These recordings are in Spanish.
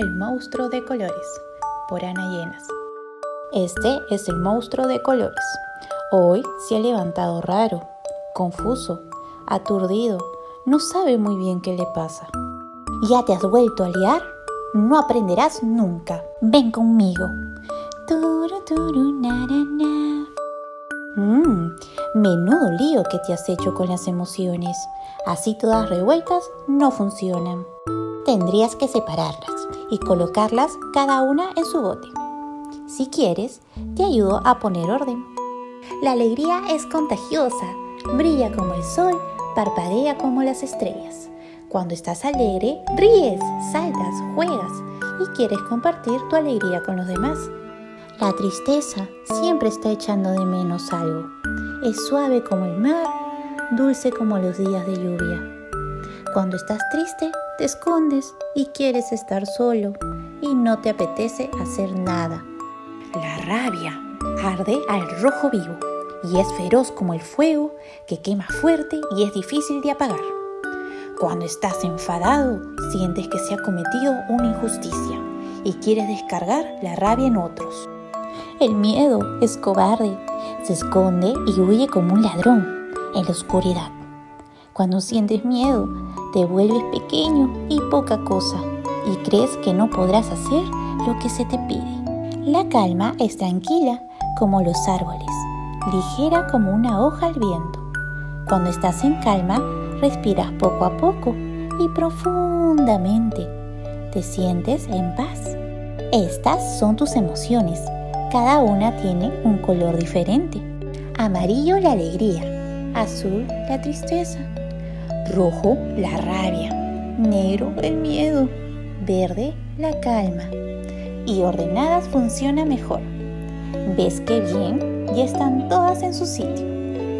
El monstruo de colores, por Ana Llenas. Este es el monstruo de colores. Hoy se ha levantado raro, confuso, aturdido, no sabe muy bien qué le pasa. ¿Ya te has vuelto a liar? No aprenderás nunca. Ven conmigo. Mmm, menudo lío que te has hecho con las emociones. Así todas revueltas no funcionan. Tendrías que separarlas y colocarlas cada una en su bote. Si quieres, te ayudo a poner orden. La alegría es contagiosa, brilla como el sol, parpadea como las estrellas. Cuando estás alegre, ríes, saltas, juegas y quieres compartir tu alegría con los demás. La tristeza siempre está echando de menos algo. Es suave como el mar, dulce como los días de lluvia. Cuando estás triste, te escondes y quieres estar solo y no te apetece hacer nada. La rabia arde al rojo vivo y es feroz como el fuego que quema fuerte y es difícil de apagar. Cuando estás enfadado, sientes que se ha cometido una injusticia y quieres descargar la rabia en otros. El miedo es cobarde, se esconde y huye como un ladrón en la oscuridad. Cuando sientes miedo, te vuelves pequeño y poca cosa y crees que no podrás hacer lo que se te pide. La calma es tranquila como los árboles, ligera como una hoja al viento. Cuando estás en calma, respiras poco a poco y profundamente. Te sientes en paz. Estas son tus emociones cada una tiene un color diferente. Amarillo la alegría, azul la tristeza, rojo la rabia, negro el miedo, verde la calma. Y ordenadas funciona mejor. ¿Ves qué bien? Ya están todas en su sitio.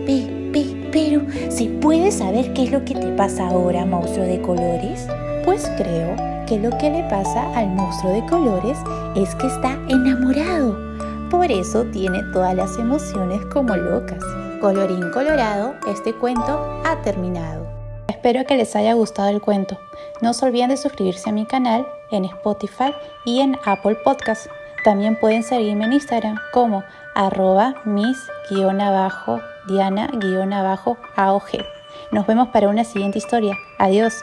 Pe, pe, pero ¿se puede saber qué es lo que te pasa ahora, monstruo de colores? Pues creo que lo que le pasa al monstruo de colores es que está enamorado por eso tiene todas las emociones como locas. Colorín colorado, este cuento ha terminado. Espero que les haya gustado el cuento. No se olviden de suscribirse a mi canal en Spotify y en Apple Podcast. También pueden seguirme en Instagram como arroba mis-diana-aog. Nos vemos para una siguiente historia. Adiós.